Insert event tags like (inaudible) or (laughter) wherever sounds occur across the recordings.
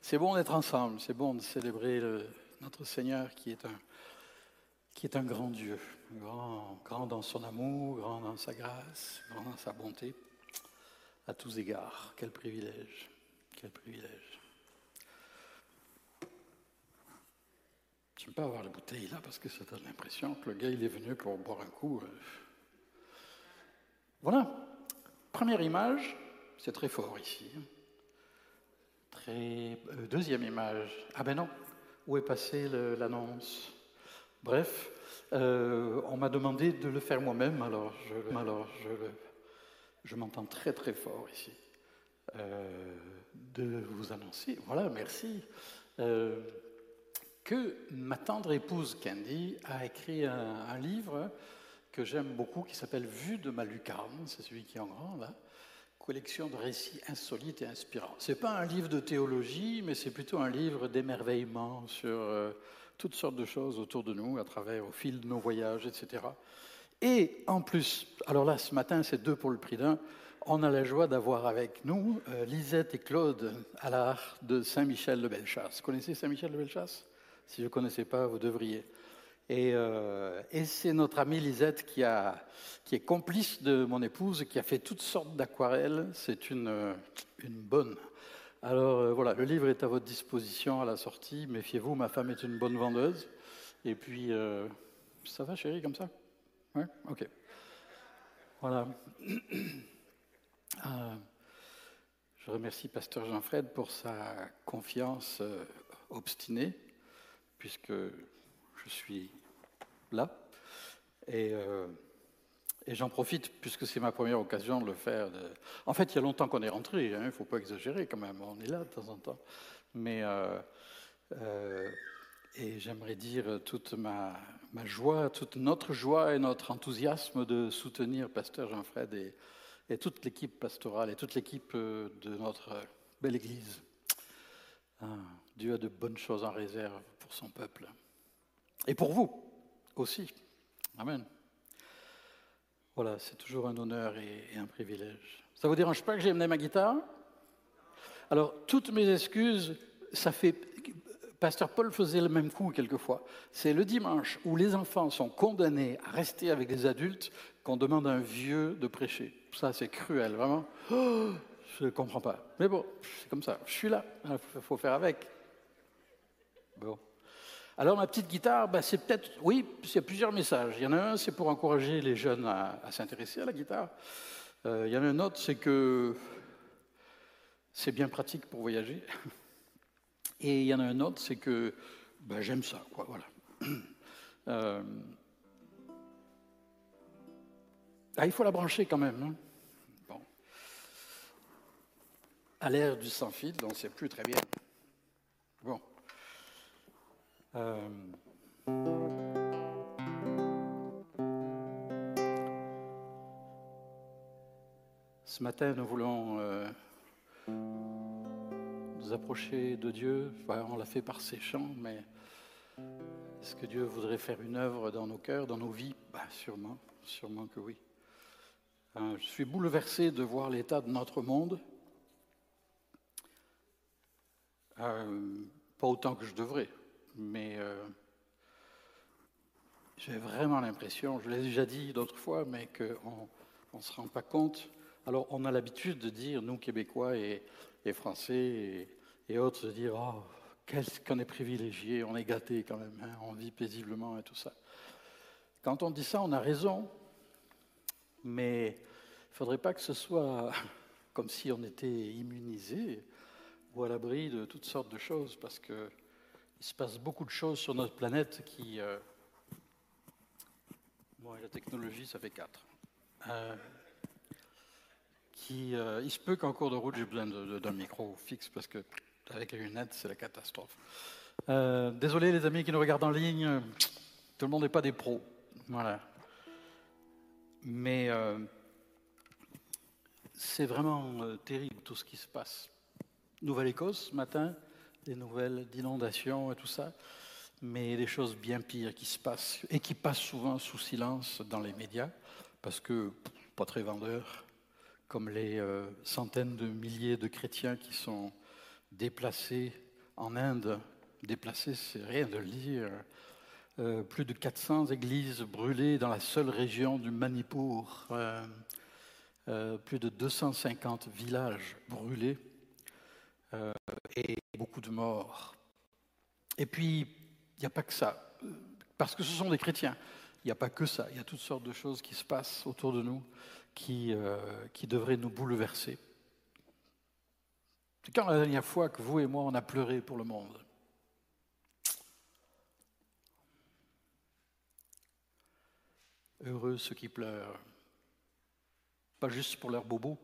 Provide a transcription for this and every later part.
c'est bon d'être ensemble, c'est bon de célébrer notre Seigneur qui est un, qui est un grand Dieu, grand, grand dans son amour, grand dans sa grâce, grand dans sa bonté, à tous égards. Quel privilège, quel privilège. Je ne pas avoir la bouteille là parce que ça donne l'impression que le gars il est venu pour boire un coup. Euh. Voilà. Première image, c'est très fort ici. Très... Euh, deuxième image. Ah ben non, où est passée l'annonce? Bref, euh, on m'a demandé de le faire moi-même, alors je, alors je, je m'entends très très fort ici. Euh, de vous annoncer, voilà, merci, que ma tendre épouse Candy a écrit un, un livre que j'aime beaucoup qui s'appelle Vue de ma lucarne, c'est celui qui est en grand là, collection de récits insolites et inspirants. Ce n'est pas un livre de théologie, mais c'est plutôt un livre d'émerveillement sur euh, toutes sortes de choses autour de nous, à travers, au fil de nos voyages, etc. Et en plus, alors là, ce matin, c'est deux pour le prix d'un, on a la joie d'avoir avec nous euh, Lisette et Claude à l'art de Saint-Michel de Bellechasse. Vous connaissez Saint-Michel de Bellechasse Si vous ne connaissez pas, vous devriez. Euh, et, c'est notre amie Lisette qui, est complice de mon épouse, qui a fait toutes sortes d'aquarelles. C'est une, une, bonne. Alors euh, voilà, le livre est à votre disposition à la sortie. Méfiez-vous, ma femme est une bonne vendeuse. Et puis, euh, ça va chérie comme ça? Ouais Ok. Voilà. (coughs) je remercie Pasteur Jean-Fred pour sa confiance obstinée, puisque je suis là. Euh, et, j'en profite, puisque c'est ma première occasion de le faire. En fait, il y a longtemps qu'on est rentré, hein, il ne faut pas exagérer quand même, on est là de temps en temps. Mais, euh, euh, et j'aimerais dire toute ma, joie, toute notre joie et notre enthousiasme de soutenir Pasteur Jean-Fred et, et, toute l'équipe pastorale et toute l'équipe de notre belle Église. Ah, Dieu a de bonnes choses en réserve pour son peuple. Et pour vous aussi. Amen. Voilà, c'est toujours un honneur et, un privilège. Ça vous dérange pas que j'ai amené ma guitare? Alors, toutes mes excuses, ça fait. Pasteur Paul faisait le même coup quelquefois. C'est le dimanche où les enfants sont condamnés à rester avec des adultes qu'on demande à un vieux de prêcher. Ça, c'est cruel, vraiment. Oh, je ne comprends pas. Mais bon, c'est comme ça. Je suis là. Il faut faire avec. Bon. Alors ma petite guitare, bah, c'est peut-être, oui, c'est plusieurs messages. Il y en a un, c'est pour encourager les jeunes à, s'intéresser à la guitare. Euh, il y en a un autre, c'est que c'est bien pratique pour voyager. (laughs) Et il y en a un autre, c'est que bah, j'aime ça, quoi, voilà. (clears throat) Euh, ah, il faut la brancher quand même. Hein. bon. À l'ère du sans-fil, on ne sait plus très bien. Bon. Euh, ce matin, nous voulons euh, nous approcher de Dieu. on l'a fait par ses chants, mais est-ce que Dieu voudrait faire une œuvre dans nos cœurs, dans nos vies? Bah, Sûrement, sûrement que oui. Euh, je suis bouleversé de voir l'état de notre monde. pas autant que je devrais mais euh, j'ai vraiment l'impression, je l'ai déjà dit d'autres fois, mais qu'on ne se rend pas compte. Alors, on a l'habitude de dire, nous, Québécois et, Français et, autres, de dire, oh, qu'est-ce qu'on est privilégié, on est gâté quand même, hein, on vit paisiblement et tout ça. Quand on dit ça, on a raison, mais il ne faudrait pas que ce soit (laughs) comme si on était immunisé ou à l'abri de toutes sortes de choses, parce que il se passe beaucoup de choses sur notre planète qui. Euh, bon, la technologie, ça fait quatre. Euh, qui, euh, il se peut qu'en cours de route, j'ai besoin d'un micro fixe parce que avec les lunettes, c'est la catastrophe. désolé, les amis qui nous regardent en ligne, tout le monde n'est pas des pros. Voilà. Mais c'est vraiment terrible tout ce qui se passe. Nouvelle-Écosse, ce matin, des nouvelles d'inondations et tout ça, mais des choses bien pires qui se passent et qui passent souvent sous silence dans les médias, parce que pas très vendeurs, comme les euh, centaines de milliers de chrétiens qui sont déplacés en Inde. Déplacé, c'est rien de le dire. Euh, plus de 400 églises brûlées dans la seule région du Manipur, euh, plus de 250 villages brûlés. Et beaucoup de morts. Et puis, il n'y a pas que ça, parce que ce sont des chrétiens. Il n'y a pas que ça, il y a toutes sortes de choses qui se passent autour de nous qui, qui devraient nous bouleverser. C'est quand la dernière fois que vous et moi, on a pleuré pour le monde Heureux ceux qui pleurent, pas juste pour leurs bobos.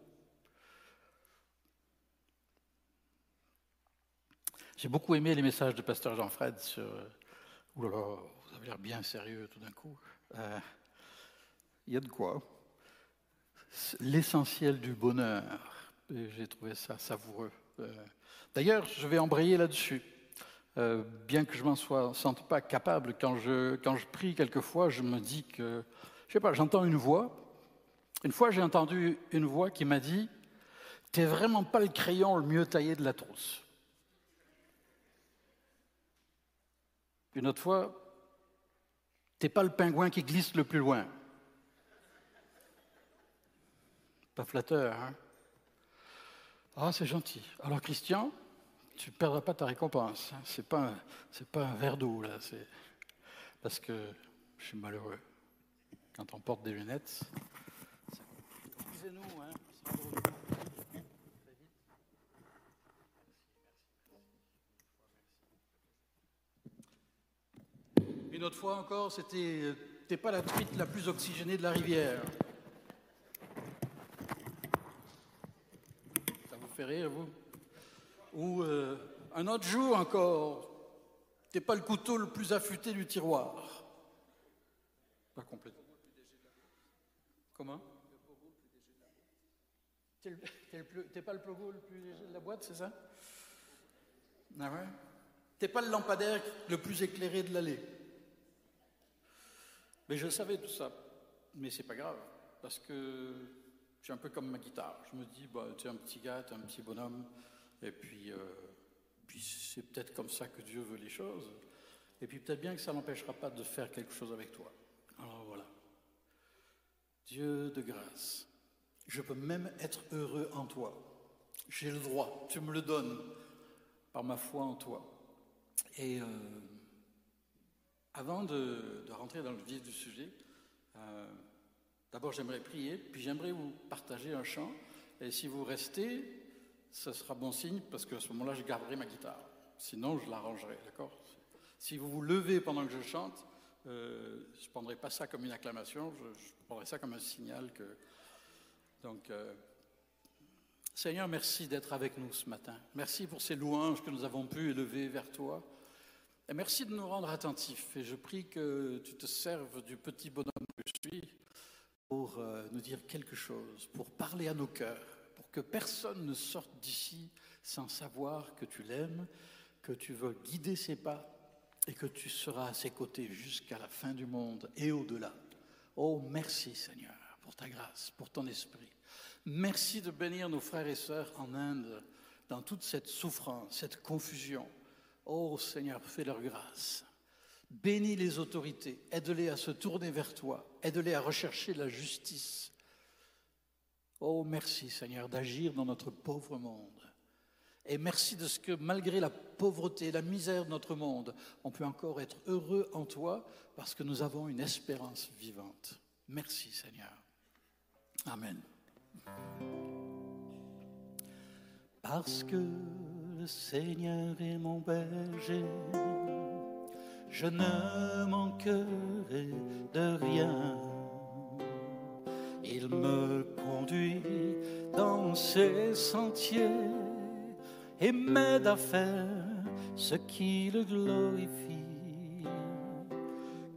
J'ai beaucoup aimé les messages de Pasteur Jean-Fred sur. Ouh là là, vous avez l'air bien sérieux tout d'un coup. Euh, il y a de quoi. L'essentiel du bonheur. J'ai trouvé ça savoureux. Euh, d'ailleurs, je vais embrayer là-dessus. Euh, bien que je m'en sois sente pas capable, quand je, quand je prie quelquefois, je me dis que, je sais pas, j'entends une voix. Une fois, j'ai entendu une voix qui m'a dit T'es vraiment pas le crayon le mieux taillé de la trousse. Une autre fois, T'es pas le pingouin qui glisse le plus loin. Pas flatteur, hein Ah, c'est gentil. Alors, Christian, tu ne perdras pas ta récompense. Hein. Ce n'est pas, un, verre d'eau, là. C'est parce que je suis malheureux. Quand on porte des lunettes, excusez-nous, hein. Une autre fois encore, c'était t'es pas la truite la plus oxygénée de la rivière. Ça vous fait rire, vous? Ou euh, un autre jour encore, t'es pas le couteau le plus affûté du tiroir. Pas complètement. Comment? T'es pas le pogo le plus léger de la boîte, c'est ça? Ah ouais? T'es pas le lampadaire le plus éclairé de l'allée. Mais je savais tout ça. Mais c'est pas grave, parce que je suis un peu comme ma guitare. Je me dis, bah, tu es un petit gars, tu es un petit bonhomme, et puis, euh, puis c'est peut-être comme ça que Dieu veut les choses. Et puis peut-être bien que ça n'empêchera pas de faire quelque chose avec toi. Alors voilà. Dieu de grâce, je peux même être heureux en toi. J'ai le droit, tu me le donnes par ma foi en toi. Et euh, avant de, rentrer dans le vif du sujet, euh, d'abord j'aimerais prier, puis j'aimerais vous partager un chant. Et si vous restez, ce sera bon signe parce qu'à ce moment-là, je garderai ma guitare. Sinon, je l'arrangerai, d'accord? Si vous vous levez pendant que je chante, euh, je ne prendrai pas ça comme une acclamation, je, prendrai ça comme un signal que. Donc, euh, Seigneur, merci d'être avec nous ce matin. Merci pour ces louanges que nous avons pu élever vers toi. Merci de nous rendre attentifs. Et je prie que tu te serves du petit bonhomme que je suis pour euh, nous dire quelque chose, pour parler à nos cœurs que personne ne sorte d'ici sans savoir que tu l'aimes, que tu veux guider ses pas et que tu seras à ses côtés jusqu'à la fin du monde et au-delà. Oh, merci Seigneur pour ta grâce, pour ton esprit. Merci de bénir nos frères et sœurs en Inde dans toute cette souffrance, cette confusion. Oh Seigneur, fais leur grâce. Bénis les autorités, aide-les à se tourner vers toi, aide-les à rechercher la justice, Oh, merci Seigneur d'agir dans notre pauvre monde. Et merci de ce que malgré la pauvreté, la misère de notre monde, on peut encore être heureux en toi parce que nous avons une espérance vivante. Merci Seigneur. Amen. Parce que Seigneur est mon berger, je ne manquerai de rien. Il me conduit dans ses sentiers et m'aide à faire ce qui le glorifie.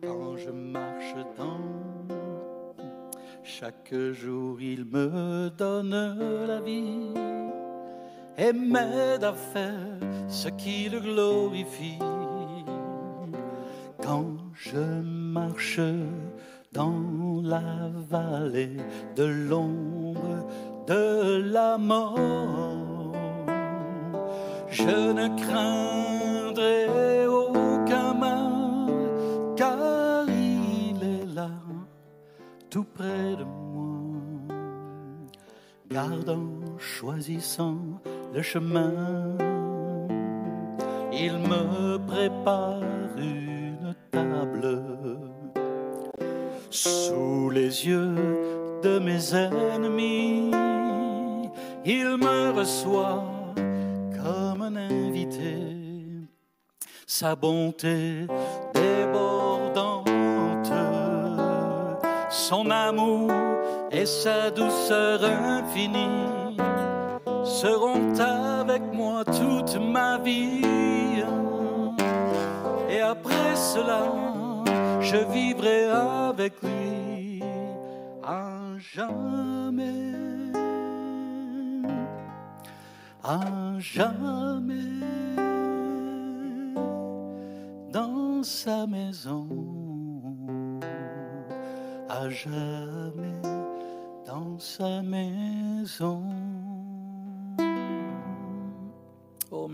Quand je marche dans chaque jour, il me donne la vie et m'aide à faire ce qui le glorifie. Quand je marche dans la vallée de l'ombre de la mort. je ne craindrai aucun mal, car il est là, tout près de moi, gardant, choisissant le chemin. Il me prépare une table sous les yeux de mes ennemis. Il me reçoit comme un invité. Sa bonté débordante, son amour et sa douceur infinie seront avec moi toute ma vie. Et après cela, je vivrai avec lui à jamais, à jamais dans sa maison, à jamais dans sa maison.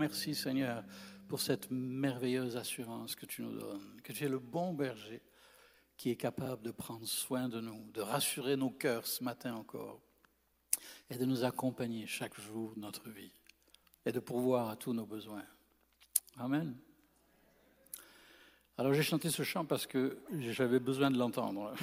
Merci Seigneur pour cette merveilleuse assurance que tu nous donnes, que tu es le bon berger qui est capable de prendre soin de nous, de rassurer nos cœurs ce matin encore, et de nous accompagner chaque jour de notre vie, et de pourvoir à tous nos besoins. Amen. Alors j'ai chanté ce chant parce que j'avais besoin de l'entendre,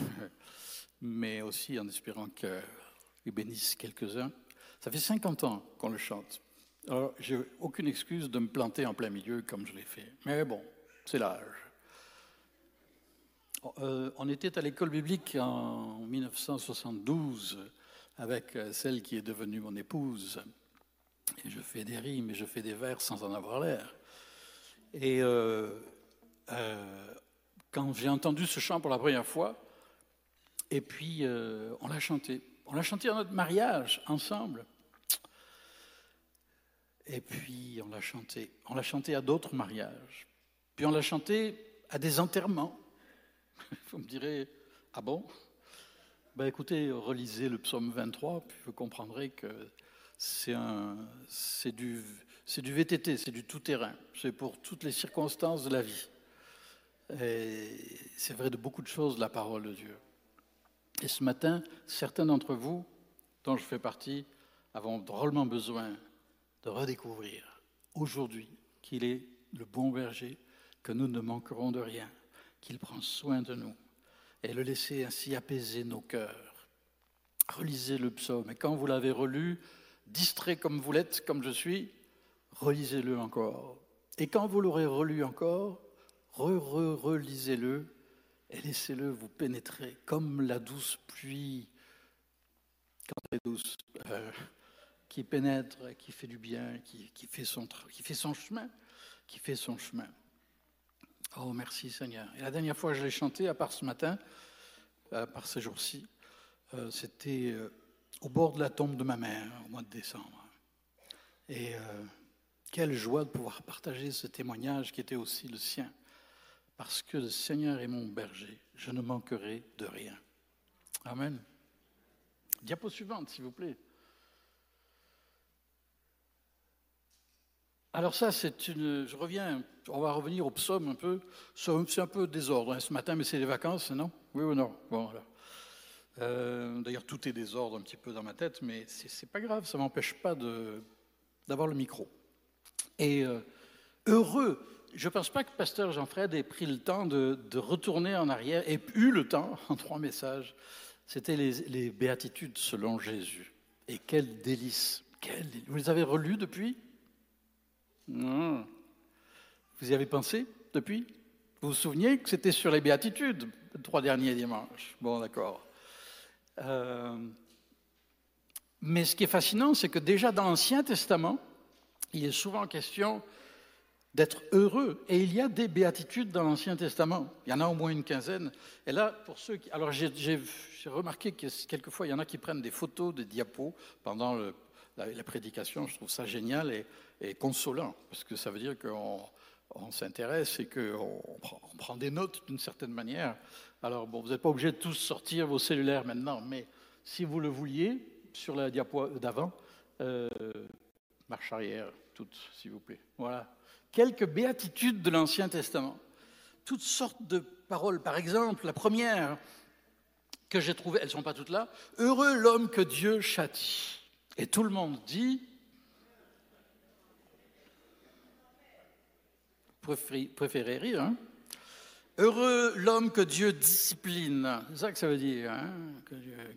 (laughs) mais aussi en espérant qu'il bénisse quelques-uns. Ça fait 50 ans qu'on le chante. Alors, j'ai aucune excuse de me planter en plein milieu comme je l'ai fait. Mais bon, c'est l'âge. Euh, on était à l'école biblique en 1972 avec euh, celle qui est devenue mon épouse. Et je fais des rimes et je fais des vers sans en avoir l'air. Et euh, quand j'ai entendu ce chant pour la première fois, et puis on l'a chanté. On l'a chanté à notre mariage ensemble. Et puis on l'a chanté. On l'a chanté à d'autres mariages. Puis on l'a chanté à des enterrements. (laughs) Vous me direz, ah bon? Ben écoutez, relisez le psaume 23, puis vous comprendrez que c'est du, du VTT, c'est du tout-terrain. C'est pour toutes les circonstances de la vie. Et c'est vrai de beaucoup de choses, la parole de Dieu. Et ce matin, certains d'entre vous, dont je fais partie, avons drôlement besoin de redécouvrir aujourd'hui qu'il est le bon berger, que nous ne manquerons de rien, qu'il prend soin de nous, et le laisser ainsi apaiser nos cœurs. Relisez le psaume, et quand vous l'avez relu, distrait comme vous l'êtes, comme je suis, relisez-le encore. Et quand vous l'aurez relu encore, re-re-relisez-le, et laissez-le vous pénétrer comme la douce pluie, quand elle est douce, euh, qui pénètre, qui fait du bien, qui, fait son, qui fait son chemin, qui fait son chemin. Oh, merci Seigneur. Et la dernière fois que je l'ai chanté, à part ce matin, à part ces jours-ci, euh, c'était euh, au bord de la tombe de ma mère, au mois de décembre. Et euh, quelle joie de pouvoir partager ce témoignage qui était aussi le sien. Parce que le Seigneur est mon berger, je ne manquerai de rien. Amen. Diapo suivante, s'il vous plaît. Alors ça, c'est une... Je reviens, on va revenir au psaume un peu. C'est un peu désordre hein, ce matin, mais c'est les vacances, non? Oui ou non? Bon, euh, D'ailleurs, tout est désordre un petit peu dans ma tête, mais c'est pas grave, ça m'empêche pas d'avoir le micro. Et euh, heureux, je ne pense pas que Pasteur Jean-Fred ait pris le temps de, retourner en arrière et eu le temps, (laughs) en trois messages. C'était les, les, béatitudes selon Jésus. Et quel délice, Vous les avez relus depuis? Non. Vous y avez pensé depuis? Vous vous souvenez que c'était sur les béatitudes, les trois derniers dimanches? Bon, d'accord. Euh, mais ce qui est fascinant, c'est que déjà dans l'Ancien Testament, il est souvent question d'être heureux. Et il y a des béatitudes dans l'Ancien Testament. Il y en a au moins une quinzaine. Et là, pour ceux qui... Alors j'ai remarqué que quelquefois, il y en a qui prennent des photos, des diapos pendant le, la, prédication, je trouve ça génial et, consolant, parce que ça veut dire qu'on s'intéresse et qu'on prend, des notes d'une certaine manière. Alors, bon, vous n'êtes pas obligé de tous sortir vos cellulaires maintenant, mais si vous le vouliez, sur la diapo d'avant, euh, marche arrière, toutes, s'il vous plaît. Voilà. Quelques béatitudes de l'Ancien Testament. Toutes sortes de paroles. Par exemple, la première que j'ai trouvée, elles ne sont pas toutes là. Heureux l'homme que Dieu châtie. Et tout le monde dit préférez rire. Hein Heureux l'homme que Dieu discipline. C'est ça que ça veut dire, hein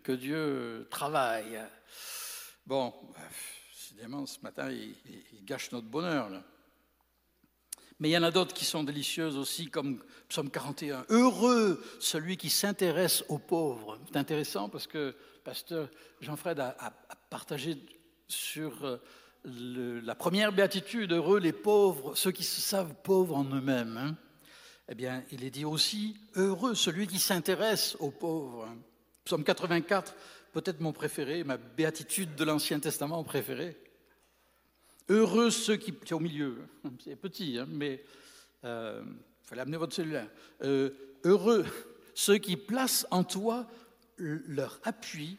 que, Dieu, travaille. Bon, décidément, ce matin, il, gâche notre bonheur. Là. Mais il y en a d'autres qui sont délicieuses aussi, comme Psaume 41. Heureux celui qui s'intéresse aux pauvres. C'est intéressant parce que pasteur Jean-Fred a, partagé sur euh, la première béatitude, heureux les pauvres, ceux qui se savent pauvres en eux-mêmes. Hein. Eh bien, il est dit aussi, heureux celui qui s'intéresse aux pauvres. Psaume 84, peut-être mon préféré, ma béatitude de l'Ancien Testament préférée. Heureux ceux qui... C'est au milieu, hein. c'est petit, hein, mais il euh, fallait amener votre cellulaire. Euh, heureux ceux qui placent en toi leur appui,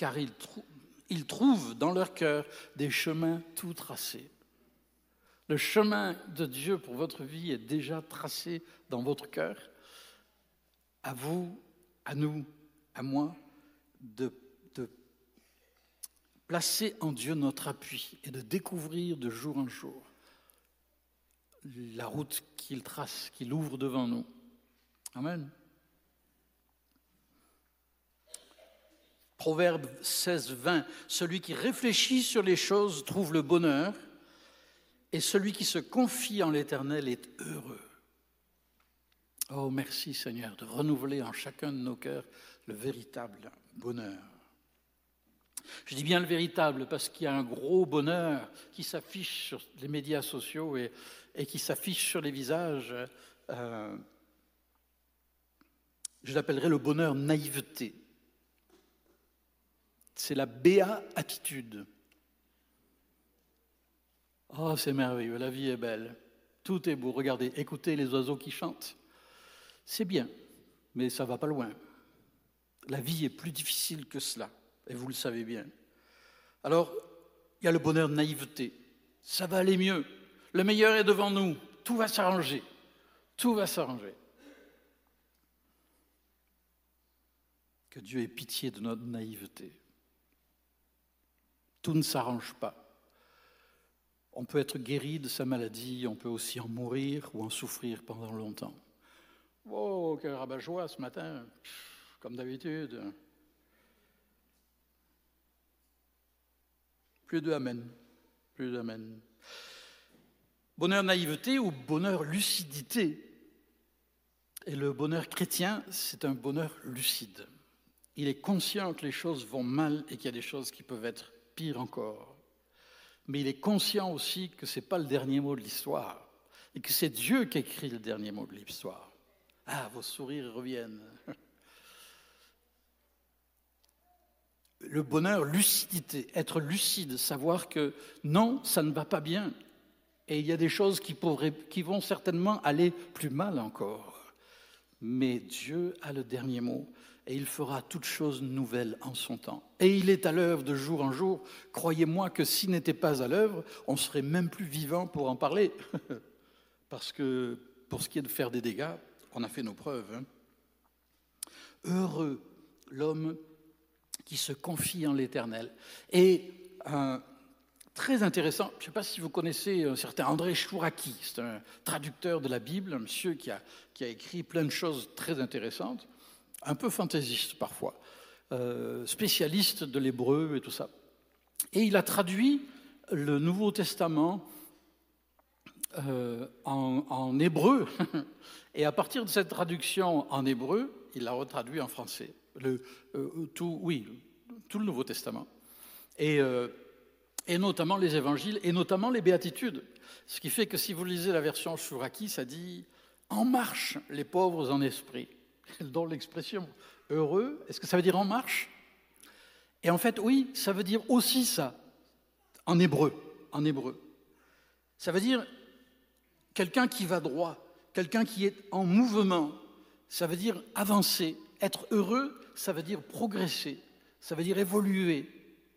car ils, trouvent dans leur cœur des chemins tout tracés. Le chemin de Dieu pour votre vie est déjà tracé dans votre cœur. À vous, à nous, à moi, de placer en Dieu notre appui et de découvrir de jour en jour la route qu'il trace, qu'il ouvre devant nous. Amen. Proverbe 16, 20, celui qui réfléchit sur les choses trouve le bonheur, et celui qui se confie en l'Éternel est heureux. Oh, merci Seigneur de renouveler en chacun de nos cœurs le véritable bonheur. Je dis bien le véritable parce qu'il y a un gros bonheur qui s'affiche sur les médias sociaux et, qui s'affiche sur les visages. Euh, je l'appellerais le bonheur naïveté c'est la béatitude. Oh, c'est merveilleux, la vie est belle, tout est beau. Regardez, écoutez les oiseaux qui chantent. C'est bien, mais ça va pas loin. La vie est plus difficile que cela, et vous le savez bien. Alors, il y a le bonheur de naïveté. Ça va aller mieux. Le meilleur est devant nous. Tout va s'arranger. Tout va s'arranger. Que Dieu ait pitié de notre naïveté. Tout ne s'arrange pas. On peut être guéri de sa maladie, on peut aussi en mourir ou en souffrir pendant longtemps. Oh, quel rabat-joie ce matin, comme d'habitude. Plus de Amen. Plus d'Amen. Bonheur naïveté ou bonheur lucidité? Et le bonheur chrétien, c'est un bonheur lucide. Il est conscient que les choses vont mal et qu'il y a des choses qui peuvent être pire encore. Mais il est conscient aussi que ce n'est pas le dernier mot de l'histoire et que c'est Dieu qui écrit le dernier mot de l'histoire. Ah, vos sourires reviennent. (laughs) Le bonheur, lucidité, être lucide, savoir que non, ça ne va pas bien. Et il y a des choses qui, qui vont certainement aller plus mal encore. Mais Dieu a le dernier mot et il fera toutes choses nouvelles en son temps. Et il est à l'œuvre de jour en jour. Croyez-moi que s'il n'était pas à l'œuvre, on serait même plus vivant pour en parler. (laughs) Parce que pour ce qui est de faire des dégâts, on a fait nos preuves. Hein. Heureux l'homme qui se confie en l'Éternel. Et un très intéressant, je ne sais pas si vous connaissez un certain André Chouraki, c'est un traducteur de la Bible, un monsieur qui a, qui a écrit plein de choses très intéressantes un peu fantaisiste parfois, euh, spécialiste de l'hébreu et tout ça. Et il a traduit le Nouveau Testament euh, en, hébreu. (laughs) Et à partir de cette traduction en hébreu, il l'a retraduit en français. Euh, tout, oui, tout le Nouveau Testament. Et, et, notamment les évangiles, et notamment les béatitudes. Ce qui fait que si vous lisez la version Shuraki, ça dit En marche les pauvres en esprit (laughs) dans l'expression heureux, est-ce que ça veut dire en marche? Et en fait, oui, ça veut dire aussi ça, en hébreu, en hébreu. Ça veut dire quelqu'un qui va droit, quelqu'un qui est en mouvement, ça veut dire avancer. Être heureux, ça veut dire progresser, ça veut dire évoluer.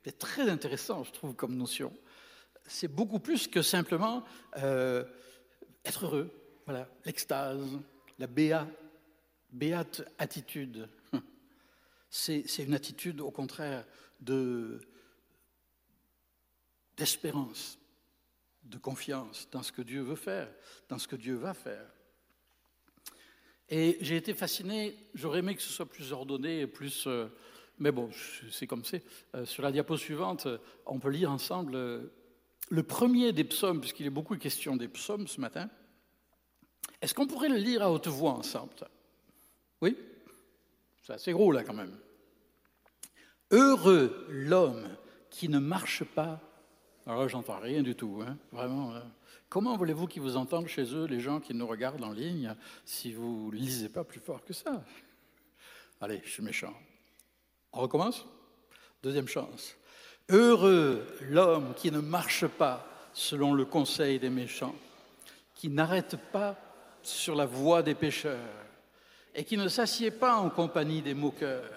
C'est très intéressant, je trouve, comme notion. c'est beaucoup plus que simplement euh, être heureux. Voilà, l'extase, la béa, béate attitude. (laughs) C'est une attitude, au contraire, de d'espérance, de confiance dans ce que Dieu veut faire, dans ce que Dieu va faire. Et j'ai été fasciné, j'aurais aimé que ce soit plus ordonné plus... Euh, mais bon, c'est comme c'est. Euh, sur la diapo suivante, on peut lire ensemble euh, le premier des psaumes, puisqu'il est beaucoup question des psaumes ce matin. Est-ce qu'on pourrait le lire à haute voix ensemble Oui C'est assez gros là quand même. Heureux l'homme qui ne marche pas. Alors là, j'entends rien du tout, hein, vraiment. Comment voulez-vous qu'ils vous entendent chez eux, les gens qui nous regardent en ligne, si vous ne lisez pas plus fort que ça? Allez, je suis méchant. On recommence? Deuxième chance. Heureux l'homme qui ne marche pas selon le conseil des méchants, qui n'arrête pas sur la voie des pécheurs et qui ne s'assied pas en compagnie des moqueurs,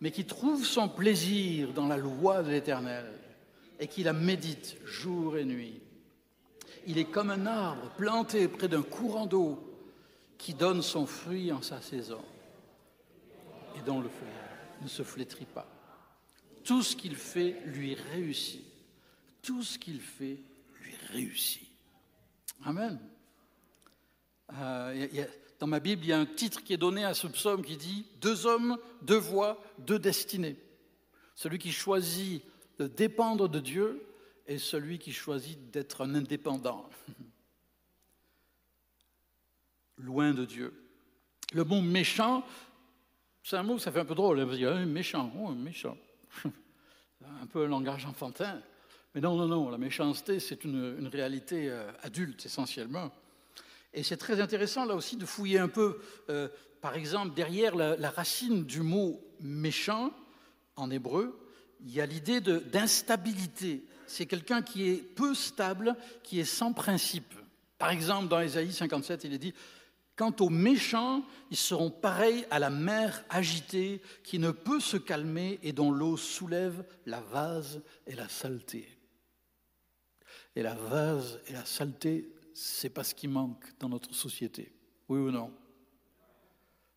mais qui trouve son plaisir dans la loi de l'Éternel et qui la médite jour et nuit. Il est comme un arbre planté près d'un courant d'eau qui donne son fruit en sa saison et dont le feuillage ne se flétrit pas. Tout ce qu'il fait lui réussit. Tout ce qu'il fait lui réussit. Amen. Euh, dans ma Bible, il y a un titre qui est donné à ce psaume qui dit Deux hommes, deux voies, deux destinées. Celui qui choisit de dépendre de Dieu est celui qui choisit d'être un indépendant, (laughs) loin de Dieu. Le mot méchant, c'est un mot, ça fait un peu drôle. Hein, méchant, oh, méchant. (laughs) un peu un langage enfantin. Mais non, non, non, la méchanceté, c'est une, réalité euh, adulte essentiellement. Et c'est très intéressant là aussi de fouiller un peu, euh, par exemple, derrière la, racine du mot méchant en hébreu, il y a l'idée d'instabilité c'est quelqu'un qui est peu stable, qui est sans principe. Par exemple, dans Ésaïe 57, il est dit Quant aux méchants, ils seront pareils à la mer agitée qui ne peut se calmer et dont l'eau soulève la vase et la saleté. Et la vase et la saleté, c'est pas ce qui manque dans notre société. Oui ou non?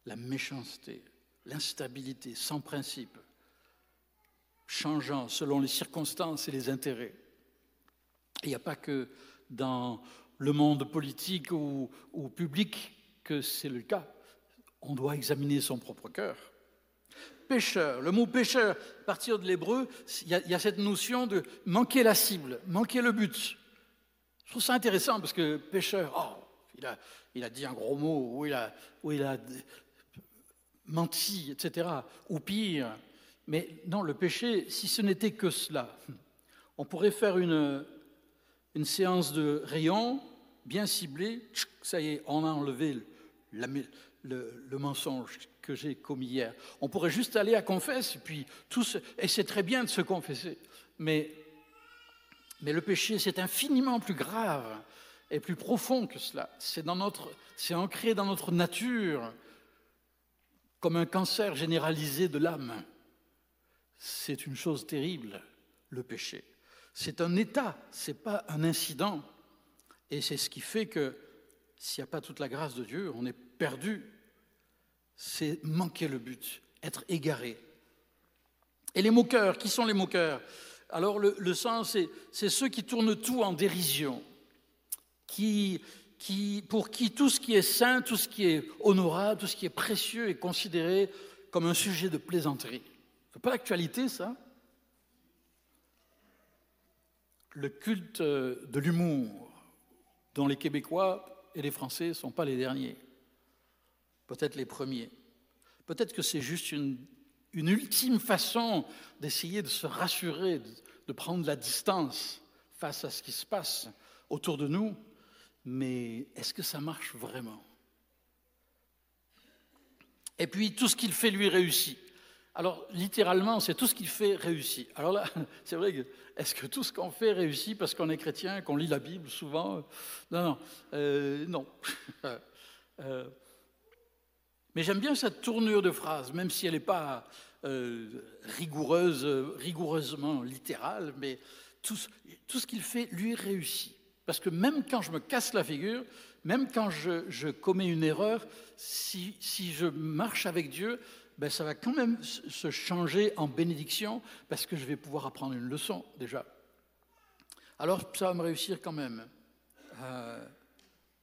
La méchanceté, l'instabilité, sans principe changeant selon les circonstances et les intérêts. Il n'y a pas que dans le monde politique ou, public que c'est le cas. On doit examiner son propre cœur. Pécheur, le mot pécheur, à partir de l'hébreu, il, y, a cette notion de manquer la cible, manquer le but. Je trouve ça intéressant parce que pécheur, oh, il, a, dit un gros mot, ou il a, menti, etc. Ou pire, mais non, le péché, si ce n'était que cela, on pourrait faire une, séance de rayons bien ciblée. Ça y est, on a enlevé le, mensonge que j'ai commis hier. On pourrait juste aller à confesse, et puis tout et c'est très bien de se confesser. Mais, mais le péché, c'est infiniment plus grave et plus profond que cela. C'est c'est ancré dans notre nature comme un cancer généralisé de l'âme c'est une chose terrible, le péché. C'est un état, ce n'est pas un incident. Et c'est ce qui fait que s'il n'y a pas toute la grâce de Dieu, on est perdu. C'est manquer le but, être égaré. Et les moqueurs, qui sont les moqueurs? Alors le, sens, c'est ceux qui tournent tout en dérision, qui, qui, pour qui tout ce qui est saint, tout ce qui est honorable, tout ce qui est précieux est considéré comme un sujet de plaisanterie. C'est pas l'actualité, ça? Le culte de l'humour, dont les Québécois et les Français ne sont pas les derniers, peut-être les premiers. Peut-être que c'est juste une, ultime façon d'essayer de se rassurer, de prendre la distance face à ce qui se passe autour de nous, mais est-ce que ça marche vraiment? Et puis tout ce qu'il fait lui réussit. Alors, littéralement, c'est tout ce qu'il fait réussit. Alors là, (laughs) c'est vrai que, est-ce que tout ce qu'on fait réussit parce qu'on est chrétien, qu'on lit la Bible souvent? Non, non, euh, non. (laughs) Euh, mais j'aime bien cette tournure de phrase, même si elle n'est pas euh, rigoureuse, rigoureusement littérale, mais tout, ce qu'il fait lui réussit. Parce que même quand je me casse la figure, même quand je, commets une erreur, si, si, je marche avec Dieu, ben ça va quand même se changer en bénédiction parce que je vais pouvoir apprendre une leçon déjà. Alors ça va me réussir quand même. Euh,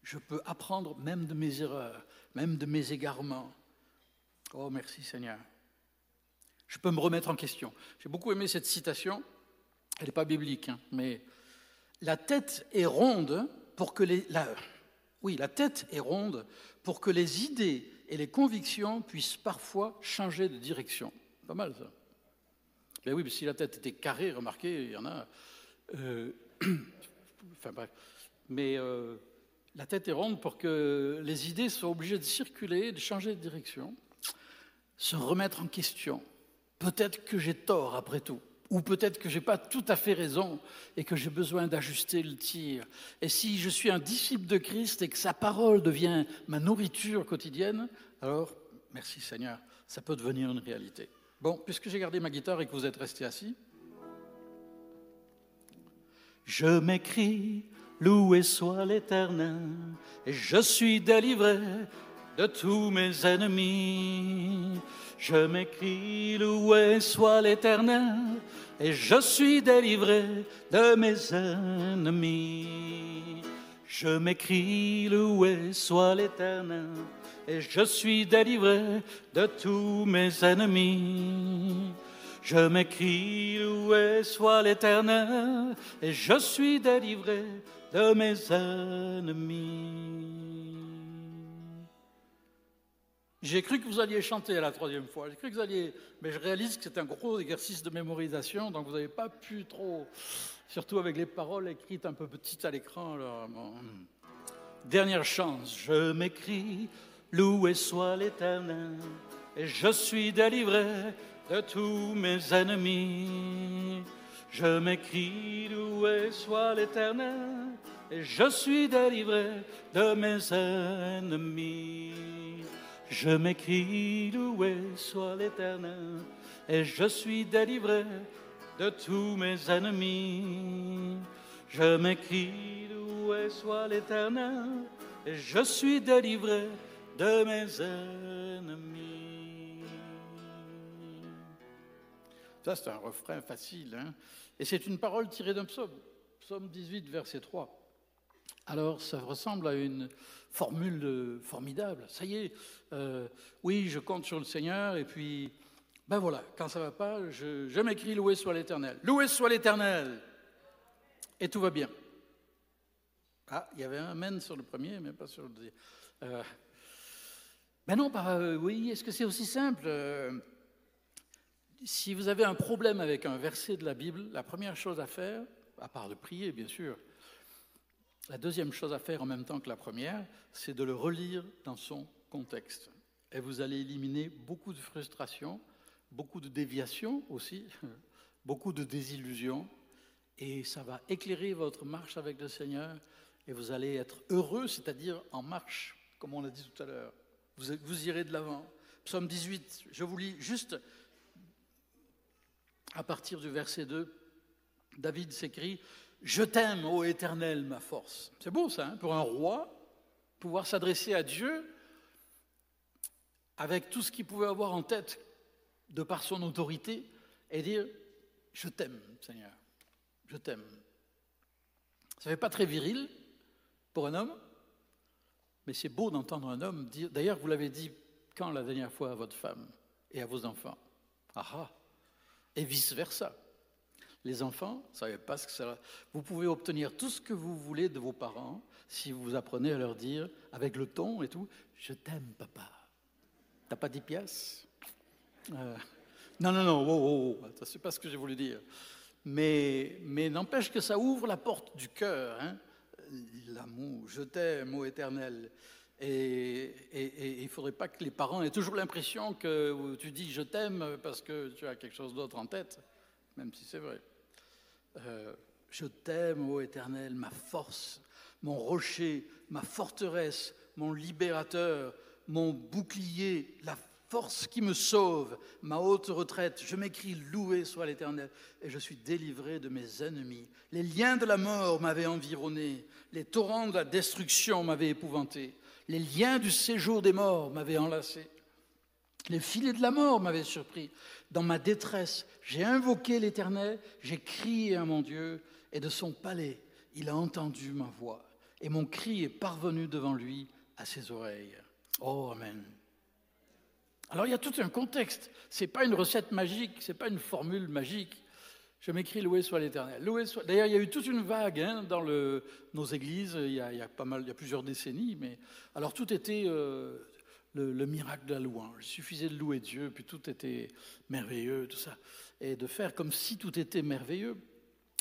je peux apprendre même de mes erreurs, même de mes égarements. Oh, merci Seigneur. Je peux me remettre en question. J'ai beaucoup aimé cette citation. Elle n'est pas biblique, hein, mais la tête est ronde pour que les. La, tête est ronde pour que les idées et les convictions puissent parfois changer de direction. Pas mal ça. Mais oui, si la tête était carrée, remarquez, il y en a. Euh, (clears throat) enfin bref. Mais euh, la tête est ronde pour que les idées soient obligées de circuler, de changer de direction, se remettre en question. Peut-être que j'ai tort après tout, ou peut-être que je n'ai pas tout à fait raison et que j'ai besoin d'ajuster le tir. Et si je suis un disciple de Christ et que sa parole devient ma nourriture quotidienne, alors, merci Seigneur, ça peut devenir une réalité. Bon, puisque j'ai gardé ma guitare et que vous êtes resté assis, je m'écris Loué soit l'Éternel, et je suis délivré de tous mes ennemis. Je m'écris, loué soit l'Éternel, et je suis délivré de mes ennemis. Je m'écris, loué soit l'Éternel, et je suis délivré de tous mes ennemis. Je m'écris, loué soit l'Éternel, et je suis délivré de mes ennemis. J'ai cru que vous alliez chanter la troisième fois. J'ai cru que vous alliez. Mais je réalise que c'est un gros exercice de mémorisation, donc vous n'avez pas pu trop. Surtout avec les paroles écrites un peu petites à l'écran. Dernière chance. Je m'écris, loué soit l'Éternel, et je suis délivré de tous mes ennemis. Je m'écris, loué soit l'Éternel, et je suis délivré de mes ennemis. Je m'écris, loué soit l'Éternel, et je suis délivré de tous mes ennemis. Je m'écris, loué soit l'Éternel, et je suis délivré de mes ennemis. Ça, c'est un refrain facile. Hein et c'est une parole tirée d'un psaume, psaume 18, verset 3. Alors, ça ressemble à une formule formidable. Ça y est, euh, oui, je compte sur le Seigneur, et puis, ben voilà, quand ça ne va pas, je, m'écris Loué soit l'Éternel. Loué soit l'Éternel Et tout va bien. Ah, il y avait un Amen sur le premier, mais pas sur le deuxième. Euh, ben non, bah, euh, oui, est-ce que c'est aussi simple si vous avez un problème avec un verset de la Bible, la première chose à faire, à part de prier bien sûr, la deuxième chose à faire en même temps que la première, c'est de le relire dans son contexte. Et vous allez éliminer beaucoup de frustration, beaucoup de déviations aussi, (laughs) beaucoup de désillusions, et ça va éclairer votre marche avec le Seigneur, et vous allez être heureux, c'est-à-dire en marche, comme on l'a dit tout à l'heure. Vous, vous irez de l'avant. Psaume 18, je vous lis juste à partir du verset 2, David s'écrit Je t'aime, ô Éternel, ma force. C'est beau ça, hein, pour un roi, pouvoir s'adresser à Dieu avec tout ce qu'il pouvait avoir en tête de par son autorité et dire Je t'aime, Seigneur, je t'aime. Ça ne fait pas très viril pour un homme, mais c'est beau d'entendre un homme dire. D'ailleurs, vous l'avez dit quand la dernière fois à votre femme et à vos enfants Ah ah et vice-versa. Les enfants, vous savez pas ce que ça. Vous pouvez obtenir tout ce que vous voulez de vos parents si vous apprenez à leur dire, avec le ton et tout, je t'aime, papa. T'as pas dix pièces? Euh, Non, non, non, oh, oh, oh. c'est pas ce que j'ai voulu dire. Mais, mais n'empêche que ça ouvre la porte du cœur. Hein. L'amour, je t'aime, ô éternel. Et, il ne faudrait pas que les parents aient toujours l'impression que tu dis je t'aime parce que tu as quelque chose d'autre en tête, même si c'est vrai. Euh, je t'aime, ô Éternel, ma force, mon rocher, ma forteresse, mon libérateur, mon bouclier, la force qui me sauve, ma haute retraite. Je m'écris loué soit l'Éternel, et je suis délivré de mes ennemis. Les liens de la mort m'avaient environné, les torrents de la destruction m'avaient épouvanté, les liens du séjour des morts m'avaient enlacé. Les filets de la mort m'avaient surpris. Dans ma détresse, j'ai invoqué l'Éternel, j'ai crié à mon Dieu, et de son palais, il a entendu ma voix, et mon cri est parvenu devant lui à ses oreilles. Oh, Amen. Alors il y a tout un contexte. Ce n'est pas une recette magique, ce n'est pas une formule magique. Je m'écris loué soit l'Éternel. D'ailleurs, il y a eu toute une vague hein, dans nos églises. Il y, a, pas mal, il y a plusieurs décennies, mais alors tout était euh, le, miracle de la louange. Il suffisait de louer Dieu, puis tout était merveilleux, tout ça, et de faire comme si tout était merveilleux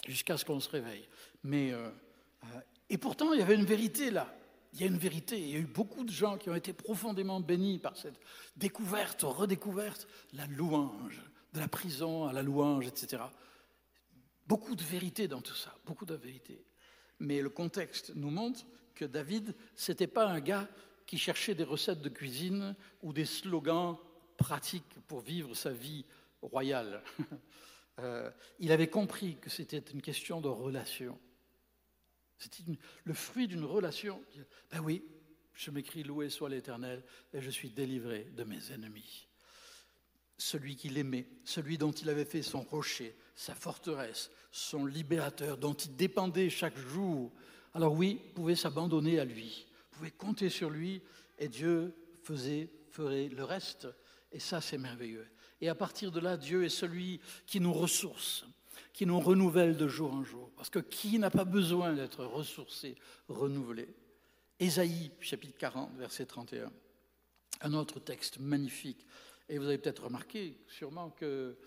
jusqu'à ce qu'on se réveille. Mais euh, euh, et pourtant, il y avait une vérité là il y a une vérité. Il y a eu beaucoup de gens qui ont été profondément bénis par cette découverte, redécouverte, la louange, de la prison à la louange, etc. Beaucoup de vérité dans tout ça, beaucoup de vérité. Mais le contexte nous montre que David, n'était pas un gars qui cherchait des recettes de cuisine ou des slogans pratiques pour vivre sa vie royale. (laughs) Euh, il avait compris que c'était une question de relation. C'était le fruit d'une relation. Ben oui, je m'écris loué soit l'Éternel et je suis délivré de mes ennemis. Celui qu'il aimait, celui dont il avait fait son rocher, sa forteresse, son libérateur, dont il dépendait chaque jour. Alors oui, pouvait s'abandonner à lui, pouvait compter sur lui et Dieu faisait, ferait le reste. Et ça, c'est merveilleux. Et à partir de là, Dieu est celui qui nous ressource, qui nous renouvelle de jour en jour. Parce que qui n'a pas besoin d'être ressourcé, renouvelé? Ésaïe, chapitre 40, verset 31. Un autre texte magnifique. Et vous avez peut-être remarqué sûrement que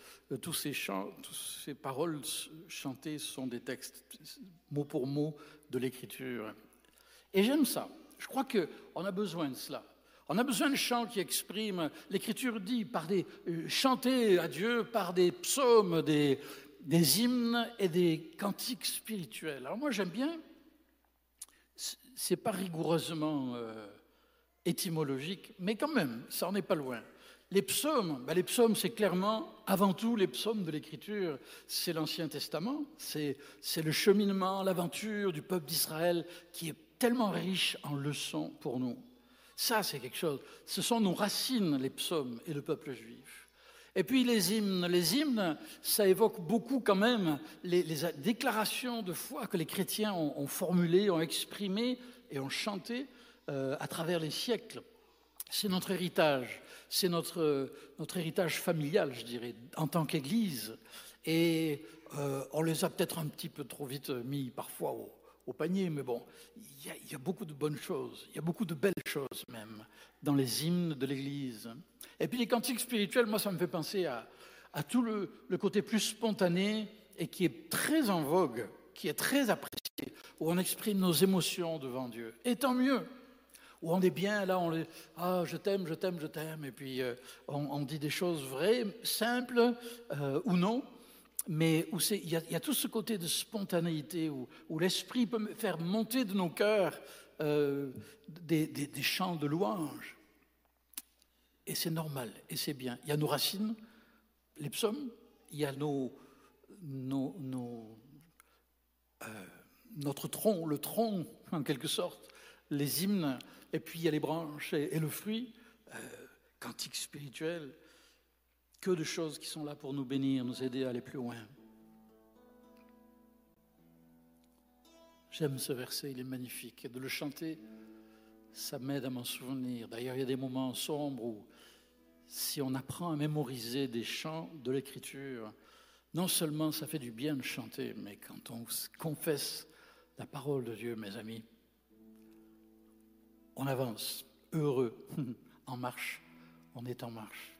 tous ces chants, toutes ces paroles chantées sont des textes mot pour mot de l'Écriture. Et j'aime ça. Je crois qu'on a besoin de cela. On a besoin de chants qui expriment, l'Écriture dit, par des euh, chanter à Dieu par des psaumes, des, hymnes et des cantiques spirituels. Alors moi j'aime bien, c'est pas rigoureusement euh, étymologique, mais quand même, ça en est pas loin. Les psaumes, ben les psaumes c'est clairement, avant tout, les psaumes de l'Écriture, c'est l'Ancien Testament, c'est le cheminement, l'aventure du peuple d'Israël qui est tellement riche en leçons pour nous. Ça, c'est quelque chose. Ce sont nos racines, les psaumes et le peuple juif. Et puis les hymnes. Les hymnes, ça évoque beaucoup quand même les, déclarations de foi que les chrétiens ont, formulées, ont exprimées et ont chantées euh, à travers les siècles. C'est notre héritage, c'est notre, notre héritage familial, je dirais, en tant qu'Église. Et euh, on les a peut-être un petit peu trop vite mis parfois au, au panier, mais bon, il y, a beaucoup de bonnes choses, il y a beaucoup de belles choses même dans les hymnes de l'Église. Et puis les cantiques spirituels, moi, ça me fait penser à, tout le, côté plus spontané et qui est très en vogue, qui est très apprécié, où on exprime nos émotions devant Dieu. Et tant mieux, où on est bien, là, on est, ah, je t'aime, je t'aime, je t'aime, et puis euh, on, dit des choses vraies, simples euh, ou non, mais où il y, a tout ce côté de spontanéité, où, l'esprit peut faire monter de nos cœurs euh, des, chants de louange. Et c'est normal, et c'est bien. Il y a nos racines, les psaumes, il y a nos, euh, notre tronc, le tronc en quelque sorte, les hymnes, et puis il y a les branches et, le fruit, euh, cantique spirituel, que de choses qui sont là pour nous bénir, nous aider à aller plus loin. J'aime ce verset, il est magnifique. Et de le chanter, ça m'aide à m'en souvenir. D'ailleurs, il y a des moments sombres où, si on apprend à mémoriser des chants de l'Écriture, non seulement ça fait du bien de chanter, mais quand on confesse la parole de Dieu, mes amis, on avance, heureux, (laughs) en marche, on est en marche.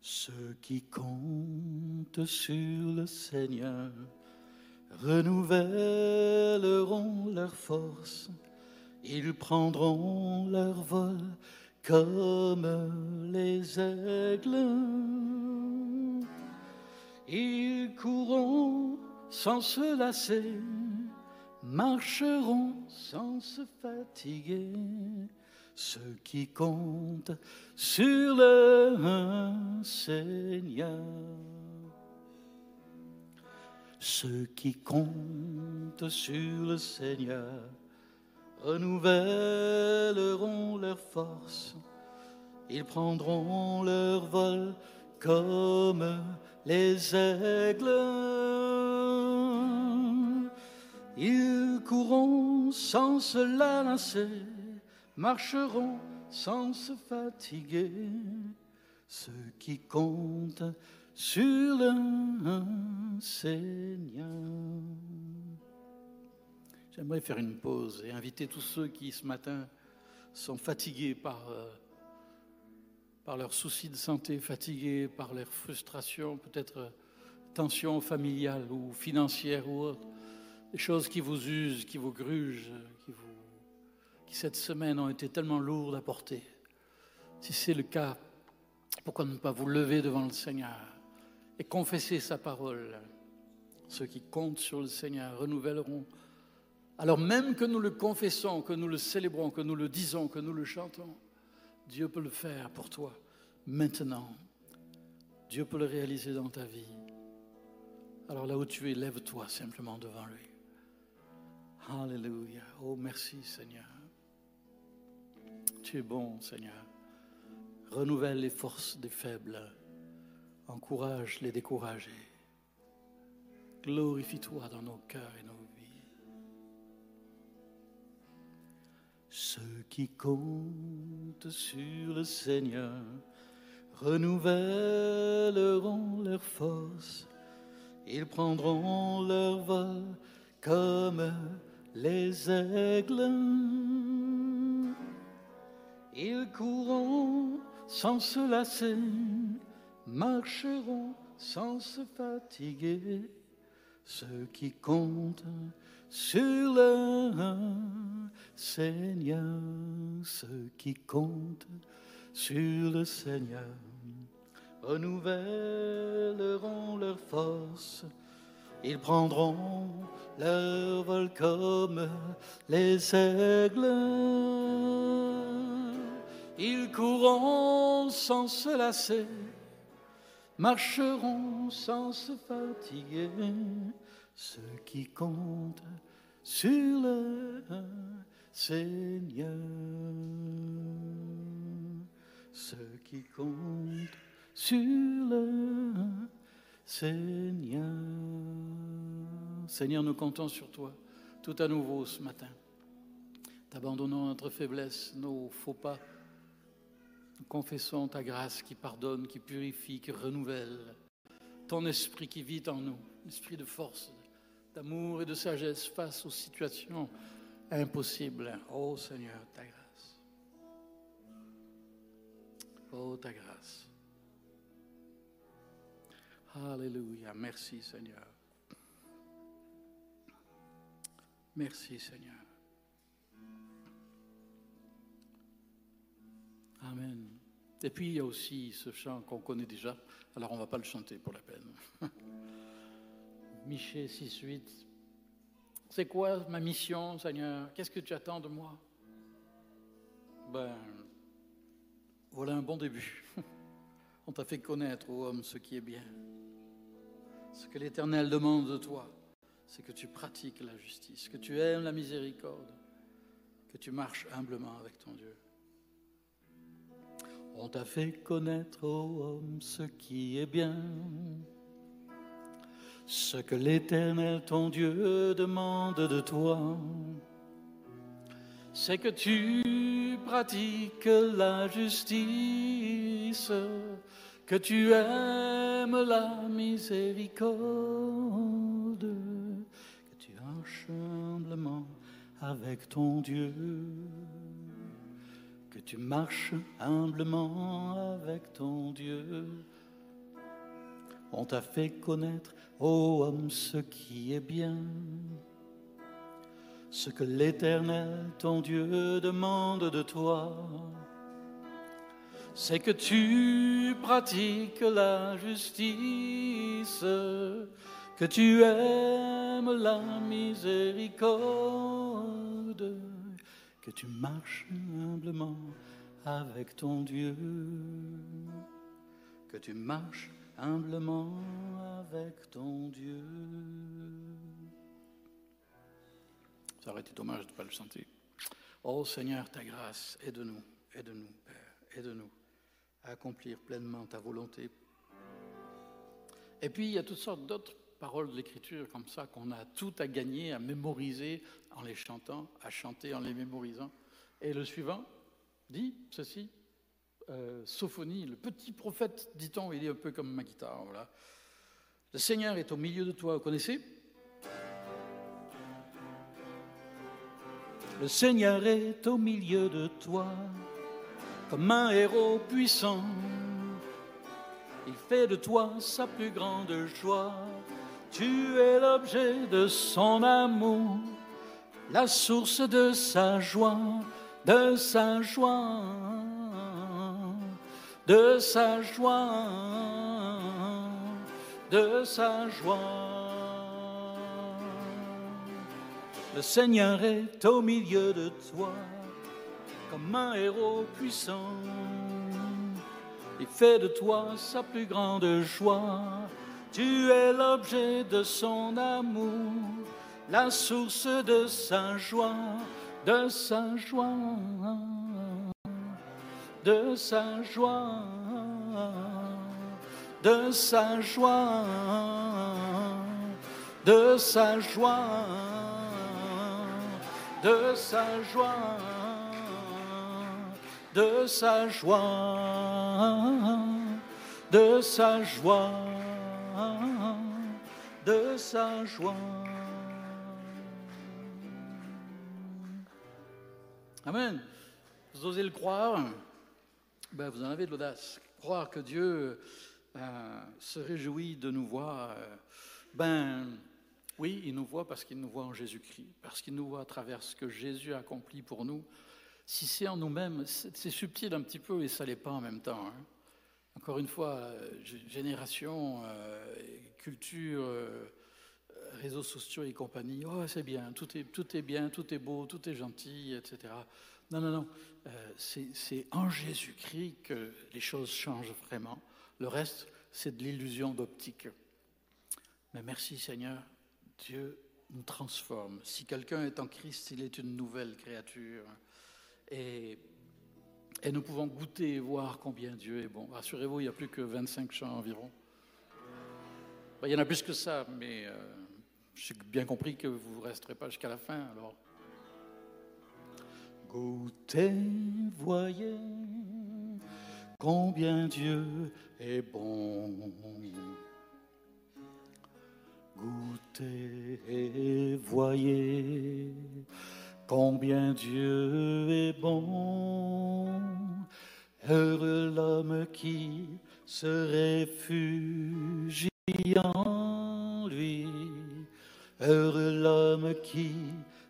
Ceux qui comptent sur le Seigneur renouvelleront leur force, ils prendront leur vol comme les aigles. Ils courront sans se lasser, marcheront sans se fatiguer ce qui compte sur le Seigneur. Ceux qui comptent sur le Seigneur renouvelleront leur force. Ils prendront leur vol comme les aigles. Courront sans se lasser marcheront sans se fatiguer ceux qui comptent sur le Seigneur. J'aimerais faire une pause et inviter tous ceux qui ce matin sont fatigués par, euh, par leurs soucis de santé, fatigués par leurs frustrations, peut-être euh, tensions familiales ou financières ou autres, des choses qui vous usent, qui vous grugent, qui vous qui cette semaine ont été tellement lourdes à porter. Si c'est le cas, pourquoi ne pas vous lever devant le Seigneur et confesser sa parole? Ceux qui comptent sur le Seigneur renouvelleront. Alors même que nous le confessons, que nous le célébrons, que nous le disons, que nous le chantons, Dieu peut le faire pour toi maintenant. Dieu peut le réaliser dans ta vie. Alors là où tu es, lève-toi simplement devant lui. Alléluia. Oh, merci Seigneur. Tu es bon, Seigneur. Renouvelle les forces des faibles. Encourage les découragés. Glorifie-toi dans nos cœurs et nos vies. Ceux qui comptent sur le Seigneur renouvelleront leurs forces. Ils prendront leur vol comme les aigles. Ils courront sans se lasser, marcheront sans se fatiguer. Ceux qui comptent sur le Seigneur, ceux qui comptent sur le Seigneur, renouvelleront leur force. Ils prendront leur vol comme les aigles. Ils courront sans se lasser, marcheront sans se fatiguer, ceux qui comptent sur le Seigneur. Ceux qui comptent sur le Seigneur. Seigneur, nous comptons sur toi tout à nouveau ce matin. T'abandonnons notre faiblesse, nos faux pas nous confessons ta grâce qui pardonne, qui purifie, qui renouvelle. Ton esprit qui vit en nous, l'esprit de force, d'amour et de sagesse face aux situations impossibles. Oh Seigneur, ta grâce. Oh ta grâce. Alléluia. Merci Seigneur. Merci Seigneur. Amen. Et puis il y a aussi ce chant qu'on connaît déjà, alors on ne va pas le chanter pour la peine. (laughs) Michée 6-8. C'est quoi ma mission, Seigneur? Qu'est-ce que tu attends de moi? Ben, voilà un bon début. (laughs) On t'a fait connaître, ô homme, ce qui est bien. Ce que l'Éternel demande de toi, c'est que tu pratiques la justice, que tu aimes la miséricorde, que tu marches humblement avec ton Dieu. On t'a fait connaître, ô homme, ce qui est bien. Ce que l'Éternel, ton Dieu, demande de toi, c'est que tu pratiques la justice, que tu aimes la miséricorde, que tu marches humblement avec ton Dieu que tu marches humblement avec ton Dieu. On t'a fait connaître, ô homme, ce qui est bien, ce que l'Éternel, ton Dieu, demande de toi. C'est que tu pratiques la justice, que tu aimes la miséricorde que tu marches humblement avec ton Dieu, que tu marches humblement avec ton Dieu. Ça aurait été dommage de ne pas le chanter. Oh Seigneur, ta grâce, aide-nous, aide-nous, Père, aide-nous accomplir pleinement ta volonté. Et puis, il y a toutes sortes d'autres paroles de l'Écriture comme ça qu'on a tout à gagner, à mémoriser en les chantant, à chanter en les mémorisant. Et le suivant dit ceci, euh, Sophonie, le petit prophète, dit-on, il est un peu comme ma guitare. Voilà. Le Seigneur est au milieu de toi, vous connaissez? Le Seigneur est au milieu de toi, comme un héros puissant. Il fait de toi sa plus grande joie. Tu es l'objet de son amour, la source de sa joie, de sa joie de sa joie, de sa joie. Le Seigneur est au milieu de toi, comme un héros puissant. Il fait de toi sa plus grande joie. Tu es l'objet de son amour, la source de sa joie, de sa joie de sa joie, de sa joie, de sa joie, de sa joie, de sa joie, de sa joie, de sa joie. Amen. Vous osez le croire? Ben, vous en avez de l'audace. Croire que Dieu euh, se réjouit de nous voir, euh, ben oui, il nous voit parce qu'il nous voit en Jésus-Christ, parce qu'il nous voit à travers ce que Jésus a accompli pour nous. Si c'est en nous-mêmes, c'est subtil un petit peu et ça l'est pas en même temps. Hein. Encore une fois, euh, génération, culture, réseaux sociaux et compagnie, oh, c'est bien, tout est, tout est bien, tout est beau, tout est gentil, etc. Non, non, non. Euh, c'est en Jésus-Christ que les choses changent vraiment. Le reste, c'est de l'illusion d'optique. Mais merci Seigneur, Dieu nous transforme. Si quelqu'un est en Christ, il est une nouvelle créature. Et, nous pouvons goûter et voir combien Dieu est bon. Rassurez-vous, il n'y a plus que 25 chants environ. il y en a plus que ça, mais euh, j'ai bien compris que vous ne resterez pas jusqu'à la fin. Alors, Goûtez, voyez combien Dieu est bon. Goûtez et voyez combien Dieu est bon. Heureux l'homme qui se réfugie en lui. Heureux l'homme qui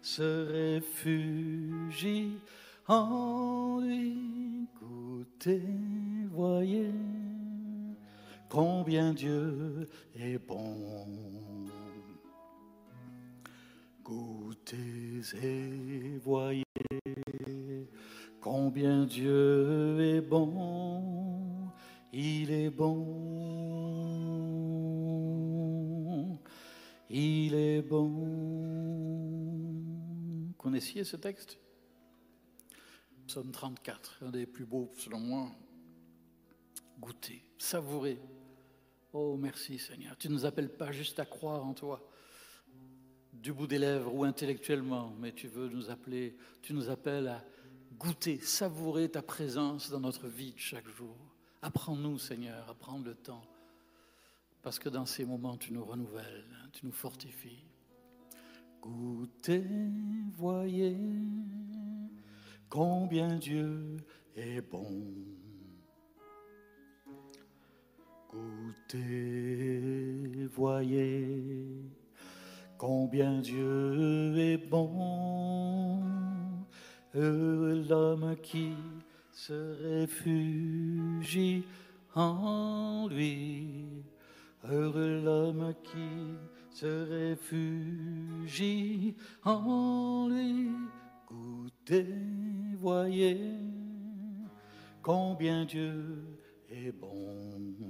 se réfugie en lui. Goûtez, voyez combien Dieu est bon. Goûtez et voyez combien Dieu est bon. Il est bon. Il est bon connaissiez ce texte? Psaume 34, un des plus beaux selon moi. Goûtez, savourez. Oh merci Seigneur, tu ne nous appelles pas juste à croire en toi, du bout des lèvres ou intellectuellement, mais tu veux nous appeler, tu nous appelles à goûter, savourer ta présence dans notre vie de chaque jour. Apprends-nous Seigneur à prendre le temps, parce que dans ces moments tu nous renouvelles, tu nous fortifies. Goûtez, voyez combien Dieu est bon. Goûtez, voyez combien Dieu est bon. Heureux l'homme qui se réfugie en lui. Heureux l'homme qui se réfugie en lui. Goûte voyez combien Dieu est bon.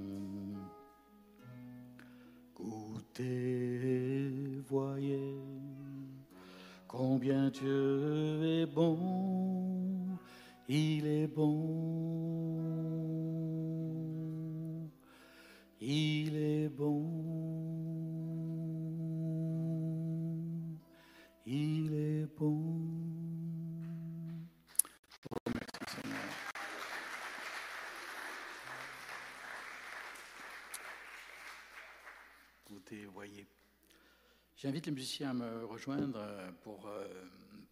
Voyez combien Dieu est bon. Il est bon. Il est bon. Il est bon. Voyez. J'invite les musiciens à me rejoindre pour, euh,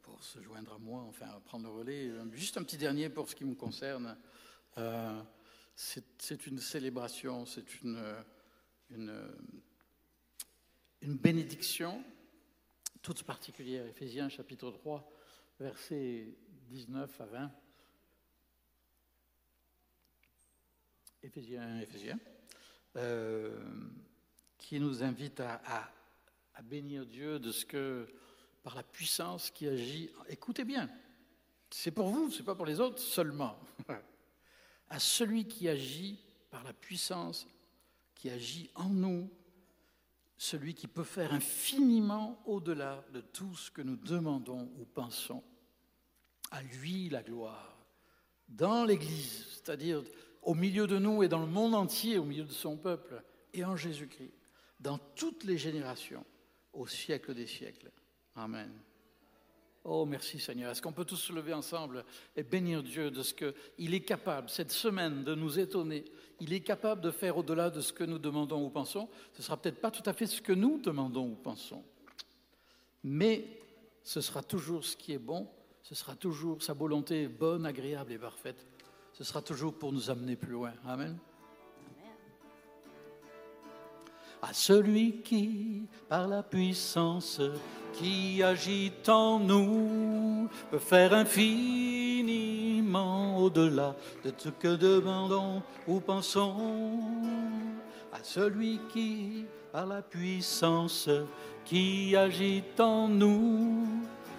pour se joindre à moi, enfin à prendre le relais. Juste un petit dernier pour ce qui me concerne. Euh, c'est une célébration, c'est une, bénédiction toute particulière. Éphésiens chapitre 3, versets 19 à 20. Éphésiens. Euh, qui nous invite à, bénir Dieu de ce que, par la puissance qui agit, écoutez bien, c'est pour vous, c'est pas pour les autres seulement, (laughs) à celui qui agit par la puissance qui agit en nous, celui qui peut faire infiniment au-delà de tout ce que nous demandons ou pensons. À lui la gloire, dans l'Église, c'est-à-dire au milieu de nous et dans le monde entier, au milieu de son peuple, et en Jésus-Christ dans toutes les générations, au siècle des siècles. Amen. Oh, merci Seigneur. Est-ce qu'on peut tous se lever ensemble et bénir Dieu de ce qu'il est capable, cette semaine, de nous étonner Il est capable de faire au-delà de ce que nous demandons ou pensons. Ce ne sera peut-être pas tout à fait ce que nous demandons ou pensons, mais ce sera toujours ce qui est bon, ce sera toujours sa volonté bonne, agréable et parfaite. Ce sera toujours pour nous amener plus loin. Amen à celui qui, par la puissance qui agit en nous, peut faire infiniment au-delà de ce que demandons ou pensons. À celui qui, par la puissance qui agit en nous,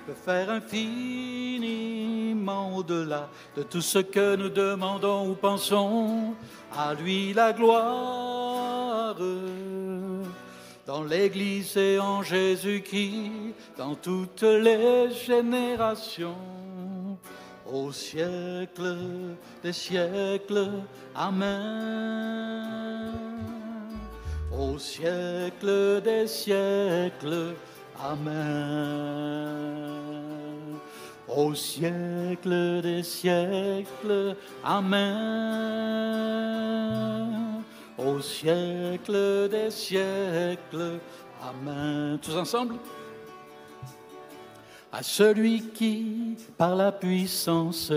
peut faire infiniment au-delà de tout ce que nous demandons ou pensons. À lui la gloire dans l'Église et en Jésus-Christ, dans toutes les générations, au siècle des siècles. Amen. Au siècle des siècles. Amen. Au siècle des siècles. Amen au siècle des siècles. Amen. Tous ensemble À celui qui, par la puissance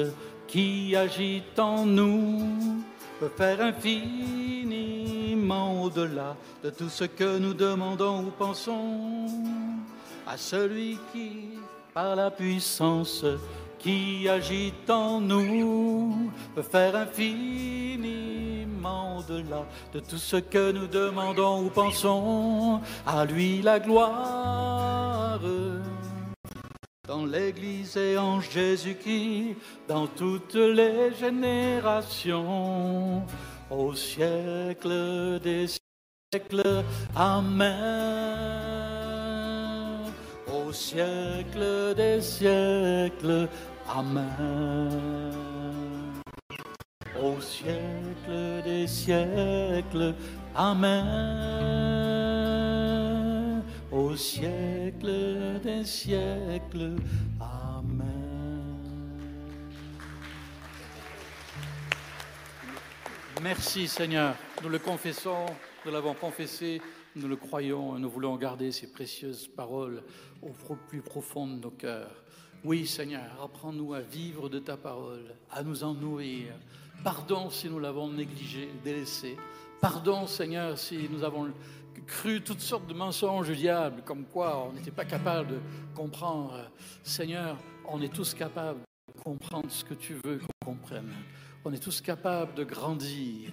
qui agit en nous, peut faire infiniment au-delà de tout ce que nous demandons ou pensons. À celui qui, par la puissance qui agit en nous, peut faire infiniment au-delà de tout ce que nous demandons ou pensons. À lui la gloire. Dans l'Église et en Jésus-Christ, dans toutes les générations, au siècle des siècles. Amen. Au siècle des siècles. Amen. Au siècle des siècles. Amen. Au siècle des siècles. Amen. Merci Seigneur. Nous le confessons, nous l'avons confessé, nous le croyons et nous voulons garder ces précieuses paroles au plus profond de nos cœurs. Oui, Seigneur, apprends-nous à vivre de ta parole, à nous en nourrir. Pardon si nous l'avons négligé, délaissé. Pardon, Seigneur, si nous avons cru toutes sortes de mensonges du diable, comme quoi on n'était pas capable de comprendre. Seigneur, on est tous capables de comprendre ce que tu veux qu'on comprenne. On est tous capables de grandir.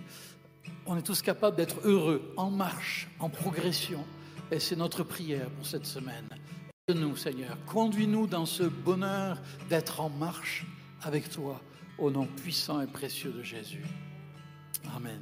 On est tous capables d'être heureux, en marche, en progression. Et c'est notre prière pour cette semaine. nous, Seigneur. Conduis-nous dans ce bonheur d'être en marche avec toi, au nom puissant et précieux de Jésus. Amen.